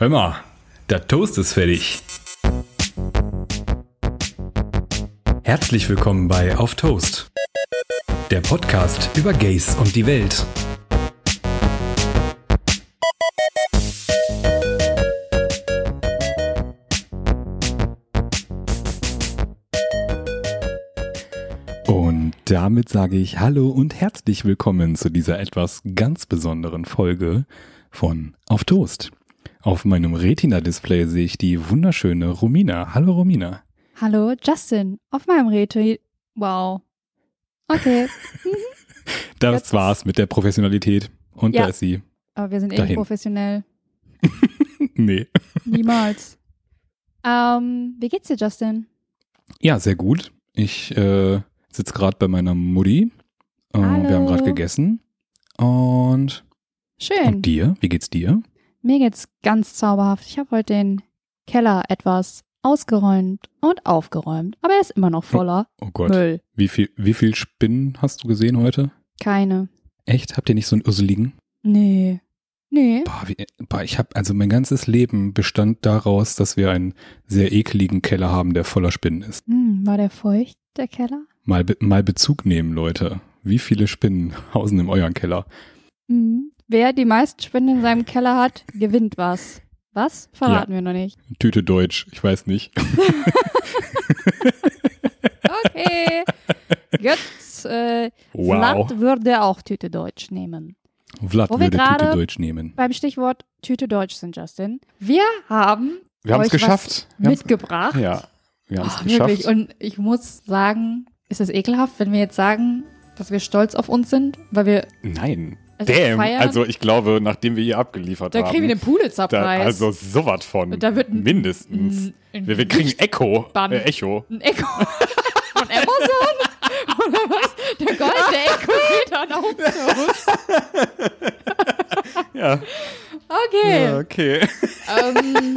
Hör mal, der Toast ist fertig. Herzlich willkommen bei Auf Toast, der Podcast über Gays und die Welt. Und damit sage ich Hallo und herzlich willkommen zu dieser etwas ganz besonderen Folge von Auf Toast. Auf meinem Retina-Display sehe ich die wunderschöne Romina. Hallo Romina. Hallo, Justin. Auf meinem Retina. Wow. Okay. Das Jetzt- war's mit der Professionalität. Und Ja. da ist sie. Aber wir sind eh professionell. Nee. Niemals. ähm, wie geht's dir, Justin? Ja, sehr gut. Ich äh, sitze gerade bei meiner Mutti. Äh, wir haben gerade gegessen. Und, Schön. und dir? Wie geht's dir? Mir geht's ganz zauberhaft. Ich habe heute den Keller etwas ausgeräumt und aufgeräumt. Aber er ist immer noch voller Oh Gott. Müll. Wie viel, wie viel Spinnen hast du gesehen heute? Keine. Echt? Habt ihr nicht so einen Urseligen? Nee. Nee. Boah, wie, boah ich habe also mein ganzes Leben bestand daraus, dass wir einen sehr ekligen Keller haben, der voller Spinnen ist. Hm, war der feucht, der Keller? Mal, mal Bezug nehmen, Leute. Wie viele Spinnen hausen in euren Keller? Hm. Wer die meisten Spinnen in seinem Keller hat, gewinnt was. Was? Verraten wir noch nicht. Tüte Deutsch, ich weiß nicht. Okay. Gut. Äh, Wow. Vlad würde auch Tüte Deutsch nehmen. Vlad Wo würde Tüte Deutsch nehmen. Beim Stichwort Tüte Deutsch sind, Justin. Wir haben Wir haben es geschafft. Mitgebracht. ja, wir haben es Oh, geschafft. wirklich. Und ich muss sagen, ist es ekelhaft, wenn wir jetzt sagen, dass wir stolz auf uns sind, weil wir Nein. Es Damn. feiern? Also ich glaube, nachdem wir hier abgeliefert da haben. kriegen wir den da, Pulitzer-Preis. also sowas von. Da wird ein- mindestens. ein, ein, wir, wir kriegen Echo. Äh, Echo. ein Echo von Amazon. Oder was? Der goldene Echo geht dann auf uns. Ja. Okay. ja okay. Ähm,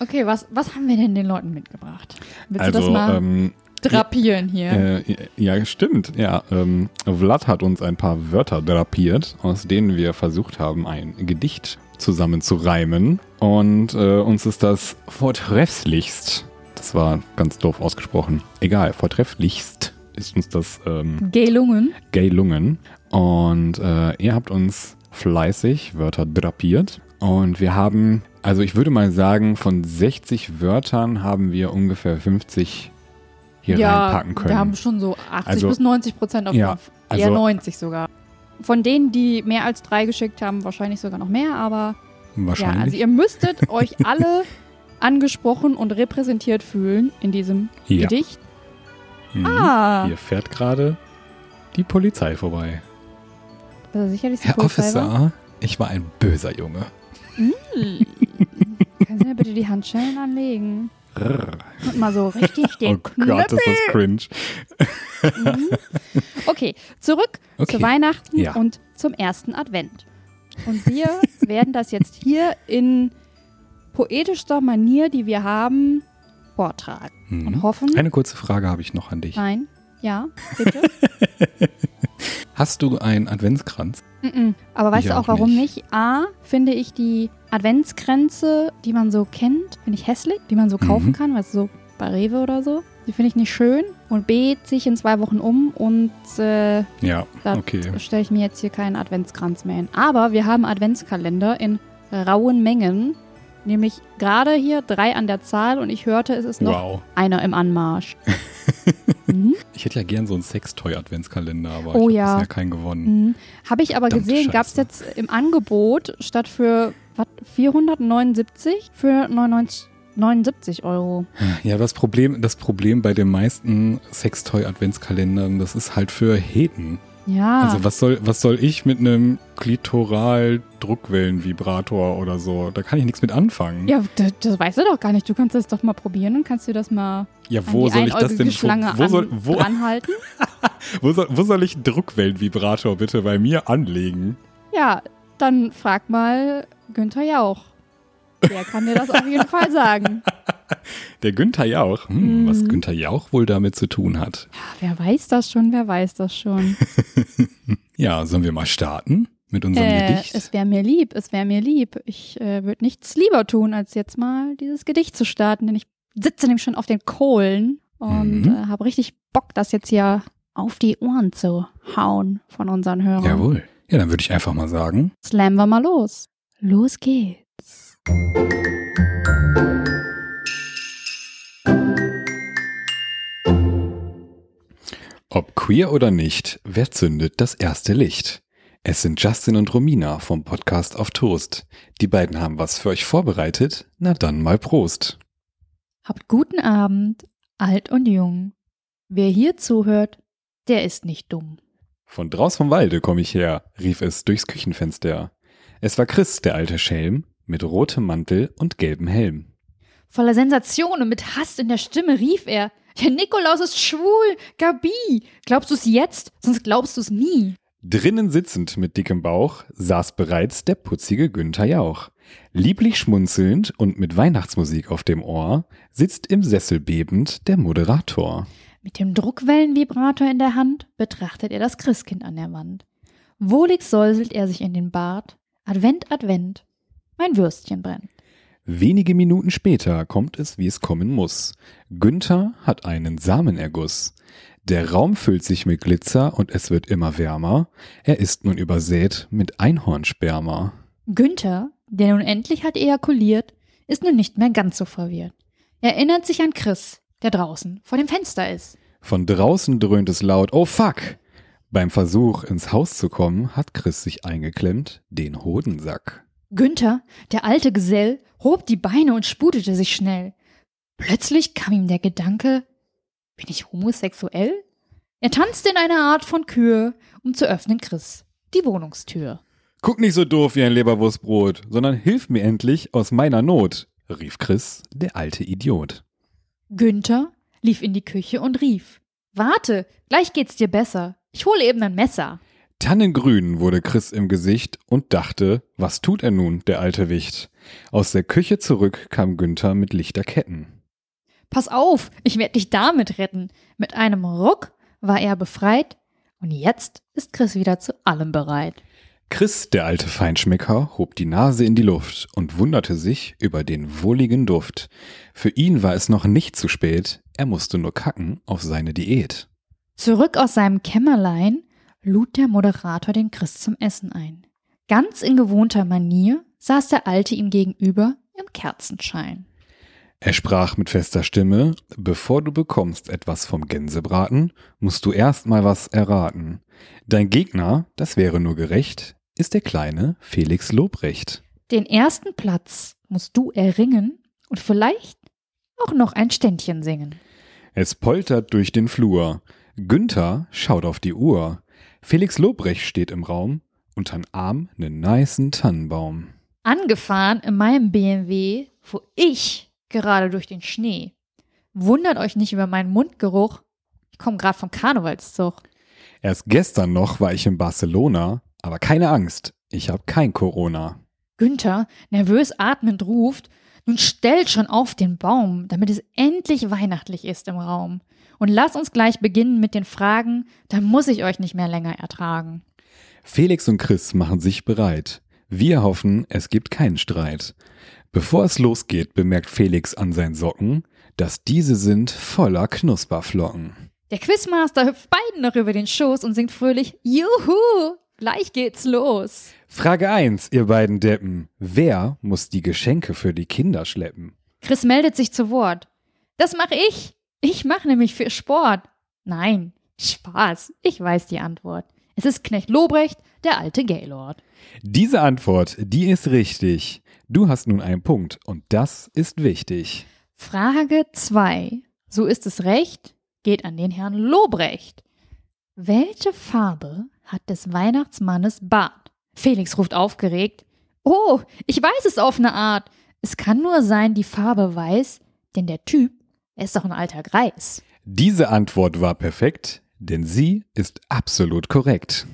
okay, was, was haben wir denn den Leuten mitgebracht? Willst du das Also, mal ähm, drapieren hier? Äh, ja, stimmt. Ja, ähm, Vlad hat uns ein paar Wörter drapiert, aus denen wir versucht haben, ein Gedicht zusammenzureimen. Und äh, uns ist das vortrefflichst, das war ganz doof ausgesprochen, egal, vortrefflichst ist uns das ähm, Gelungen. gelungen. Und äh, ihr habt uns fleißig Wörter drapiert. Und wir haben, also ich würde mal sagen, von 60 Wörtern haben wir ungefähr 50 hier ja, reinpacken können. wir haben schon so 80 Also- bis 90 Prozent auf Ja, fünf. Eher also- 90 sogar. Von denen, die mehr als drei geschickt haben, wahrscheinlich sogar noch mehr, aber ja, Wahrscheinlich. also ihr müsstet euch alle angesprochen und repräsentiert fühlen in diesem Ja. Gedicht. Mhm. Ah, Hier fährt gerade die Polizei vorbei. ist sicherlich Herr Polizei war. Officer, ich war ein böser Junge. Hm. Können Sie mir bitte die Handschellen anlegen? Und mal so richtig den oh Gott, ist das cringe. Mhm. Okay, zurück Okay. zu Weihnachten Ja. und zum ersten Advent. Und wir werden das jetzt hier in poetischster Manier, die wir haben, vortragen. Und Mhm. hoffen. Eine kurze Frage habe ich noch an dich. Nein, ja, bitte. Hast du einen Adventskranz? Mm-mm. Aber weißt Ich du auch auch, warum nicht. nicht? A, finde ich die Adventskränze, die man so kennt, finde ich hässlich, die man so kaufen Mhm. kann, weißt du, so bei Rewe oder so. Die finde ich nicht schön. Und B, ziehe ich in zwei Wochen um und äh, Ja, Da okay. stelle ich mir jetzt hier keinen Adventskranz mehr hin. Aber wir haben Adventskalender in rauen Mengen. Nämlich gerade hier drei an der Zahl und ich hörte, es ist noch Wow. einer im Anmarsch. mhm. Ich hätte ja gern so einen Sextoy-Adventskalender, aber Oh ich ja. habe bisher keinen gewonnen. Mhm. Habe ich aber Verdammte gesehen, gab es jetzt im Angebot statt für was, 479 für 99, 79 Euro. Ja, das Problem, das Problem bei den meisten Sextoy-Adventskalendern, das ist halt für Heden. Ja. Also was soll, was soll ich mit einem Klitoral-Druckwellen-Vibrator oder so? Da kann ich nichts mit anfangen. ja, das, das weißt du doch gar nicht. Du kannst das doch mal probieren und kannst dir das mal Ja, wo soll ich das denn? Schlange Wo, wo, soll, wo, dranhalten. wo, soll, wo soll ich einen Druckwellenvibrator bitte bei mir anlegen? Ja, dann frag mal Günther Jauch. Der kann dir das auf jeden Fall sagen. Der Günther Jauch. Hm, Mhm. Was Günther Jauch wohl damit zu tun hat. Ja, wer weiß das schon, wer weiß das schon. Ja, sollen wir mal starten? mit unserem Äh, Gedicht? es wäre mir lieb, es wäre mir lieb. Ich äh, würde nichts lieber tun, als jetzt mal dieses Gedicht zu starten, denn ich sitze nämlich schon auf den Kohlen und Mhm. äh, habe richtig Bock, das jetzt hier auf die Ohren zu hauen von unseren Hörern. Jawohl. Ja, dann würde ich einfach mal sagen, Slammen wir mal los. Los geht's. Ob queer oder nicht, wer zündet das erste Licht? Es sind Justin und Romina vom Podcast auf Toast. Die beiden haben was für euch vorbereitet. Na dann mal Prost. Habt guten Abend, alt und jung. Wer hier zuhört, der ist nicht dumm. Von draus vom Walde komm ich her, rief es durchs Küchenfenster. Es war Chris, der alte Schelm, mit rotem Mantel und gelbem Helm. Voller Sensation und mit Hass in der Stimme rief er: Der Nikolaus ist schwul, Gabi. Glaubst du's jetzt? Sonst glaubst du's nie. Drinnen sitzend mit dickem Bauch saß bereits der putzige Günther Jauch. Lieblich schmunzelnd und mit Weihnachtsmusik auf dem Ohr sitzt im Sessel bebend der Moderator. Mit dem Druckwellenvibrator in der Hand betrachtet er das Christkind an der Wand. Wohlig säuselt er sich in den Bart. Advent, Advent, mein Würstchen brennt. Wenige Minuten später kommt es, wie es kommen muss. Günther hat einen Samenerguss. Der Raum füllt sich mit Glitzer und es wird immer wärmer. Er ist nun übersät mit Einhornsperma. Günther, der nun endlich hat ejakuliert, ist nun nicht mehr ganz so verwirrt. Er erinnert sich an Chris, der draußen vor dem Fenster ist. Von draußen dröhnt es laut, oh fuck! Beim Versuch, ins Haus zu kommen, hat Chris sich eingeklemmt, den Hodensack. Günther, der alte Gesell, hob die Beine und sputete sich schnell. Plötzlich kam ihm der Gedanke, bin ich homosexuell? Er tanzte in einer Art von Kür, um zu öffnen Chris die Wohnungstür. Guck nicht so doof wie ein Leberwurstbrot, sondern hilf mir endlich aus meiner Not, rief Chris, der alte Idiot. Günther lief in die Küche und rief, Warte, gleich geht's dir besser. Ich hole eben ein Messer. Tannengrün wurde Chris im Gesicht und dachte, was tut er nun, der alte Wicht? Aus der Küche zurück kam Günther mit Lichterketten. Pass auf, ich werde dich damit retten. Mit einem Ruck war er befreit und jetzt ist Chris wieder zu allem bereit. Chris, der alte Feinschmecker, hob die Nase in die Luft und wunderte sich über den wohligen Duft. Für ihn war es noch nicht zu spät, er musste nur kacken auf seine Diät. Zurück aus seinem Kämmerlein lud der Moderator den Chris zum Essen ein. Ganz in gewohnter Manier saß der Alte ihm gegenüber im Kerzenschein. Er sprach mit fester Stimme, bevor du bekommst etwas vom Gänsebraten, musst du erst mal was erraten. Dein Gegner, das wäre nur gerecht, ist der kleine Felix Lobrecht. Den ersten Platz musst du erringen und vielleicht auch noch ein Ständchen singen. Es poltert durch den Flur. Günther schaut auf die Uhr. Felix Lobrecht steht im Raum, unterm Arm nen nicen Tannenbaum. Angefahren in meinem BMW fuhr ich gerade durch den Schnee. Wundert euch nicht über meinen Mundgeruch. Ich komme gerade vom Karnevalszug. Erst gestern noch war ich in Barcelona, aber keine Angst, ich hab kein Corona. Günther, nervös atmend, ruft, nun stellt schon auf den Baum, damit es endlich weihnachtlich ist im Raum. Und lasst uns gleich beginnen mit den Fragen, da muss ich euch nicht mehr länger ertragen. Felix und Chris machen sich bereit. Wir hoffen, es gibt keinen Streit. Bevor es losgeht, bemerkt Felix an seinen Socken, dass diese sind voller Knusperflocken. Der Quizmaster hüpft beiden noch über den Schoß und singt fröhlich, Juhu, gleich geht's los. Frage 1, ihr beiden Deppen. Wer muss die Geschenke für die Kinder schleppen? Chris meldet sich zu Wort. Das mache ich. Ich mache nämlich für Sport. Nein, Spaß. Ich weiß die Antwort. Es ist Knecht Lobrecht, der alte Gaylord. Diese Antwort, die ist richtig. Du hast nun einen Punkt und das ist wichtig. Frage 2. So ist es recht, geht an den Herrn Lobrecht. Welche Farbe hat des Weihnachtsmannes Bart? Felix ruft aufgeregt. Oh, ich weiß es auf eine Art. Es kann nur sein die Farbe weiß, denn der Typ, er ist doch ein alter Greis. Diese Antwort war perfekt, denn sie ist absolut korrekt.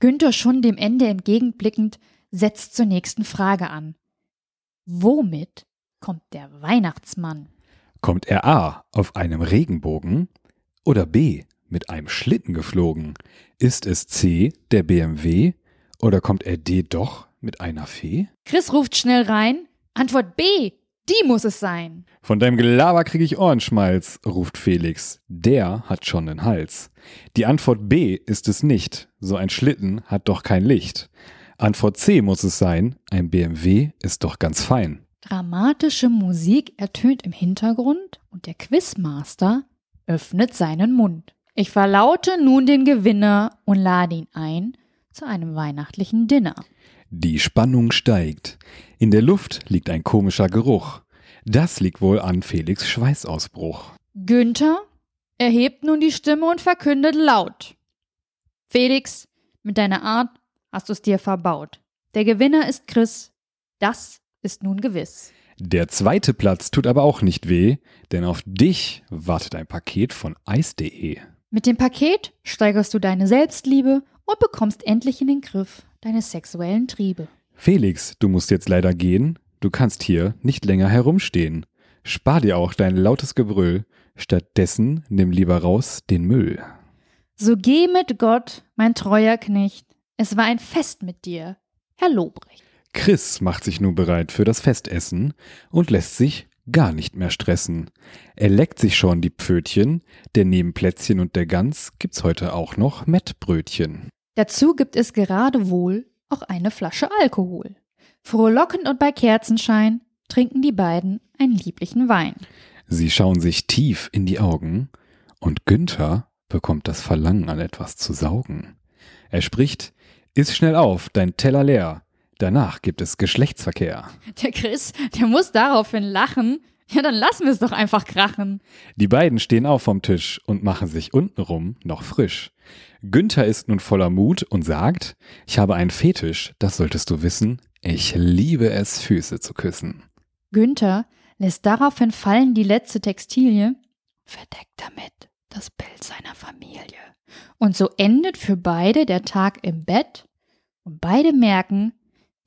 Günther schon dem Ende entgegenblickend setzt zur nächsten Frage an. Womit kommt der Weihnachtsmann? Kommt er A auf einem Regenbogen oder B mit einem Schlitten geflogen? Ist es C der BMW Oder kommt er D doch mit einer Fee? Chris ruft schnell rein. Antwort B. Die muss es sein. Von deinem Gelaber krieg ich Ohrenschmalz, ruft Felix. Der hat schon den Hals. Die Antwort B ist es nicht. So ein Schlitten hat doch kein Licht. Antwort C muss es sein. Ein BMW ist doch ganz fein. Dramatische Musik ertönt im Hintergrund und der Quizmaster öffnet seinen Mund. Ich verlaute nun den Gewinner und lade ihn ein zu einem weihnachtlichen Dinner. Die Spannung steigt. In der Luft liegt ein komischer Geruch. Das liegt wohl an Felix Schweißausbruch. Günther erhebt nun die Stimme und verkündet laut. Felix, mit deiner Art hast du es dir verbaut. Der Gewinner ist Chris. Das ist nun gewiss. Der zweite Platz tut aber auch nicht weh, denn auf dich wartet ein Paket von Eis.de. Mit dem Paket steigerst du deine Selbstliebe und bekommst endlich in den Griff deine sexuellen Triebe. Felix, du musst jetzt leider gehen. Du kannst hier nicht länger herumstehen. Spar dir auch dein lautes Gebrüll. Stattdessen nimm lieber raus den Müll. So geh mit Gott, mein treuer Knecht. Es war ein Fest mit dir, Herr Lobrecht. Chris macht sich nun bereit für das Festessen und lässt sich gar nicht mehr stressen. Er leckt sich schon die Pfötchen, denn neben Plätzchen und der Gans gibt's heute auch noch Mettbrötchen. Dazu gibt es gerade wohl auch eine Flasche Alkohol. Frohlockend und bei Kerzenschein trinken die beiden einen lieblichen Wein. Sie schauen sich tief in die Augen und Günther bekommt das Verlangen an etwas zu saugen. Er spricht, Iss schnell auf, dein Teller leer. Danach gibt es Geschlechtsverkehr. Der Chris, der muss daraufhin lachen. Ja, dann lassen wir es doch einfach krachen. Die beiden stehen auf vom Tisch und machen sich untenrum noch frisch. Günther ist nun voller Mut und sagt, ich habe einen Fetisch, das solltest du wissen. Ich liebe es, Füße zu küssen. Günther lässt daraufhin fallen die letzte Textilie, verdeckt damit das Bild seiner Familie. Und so endet für beide der Tag im Bett und beide merken,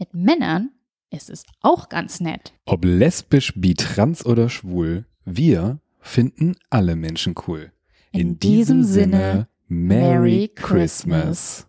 mit Männern ist es auch ganz nett. Ob lesbisch, bi, trans oder schwul, wir finden alle Menschen cool. In, diesem Sinne, Merry Christmas.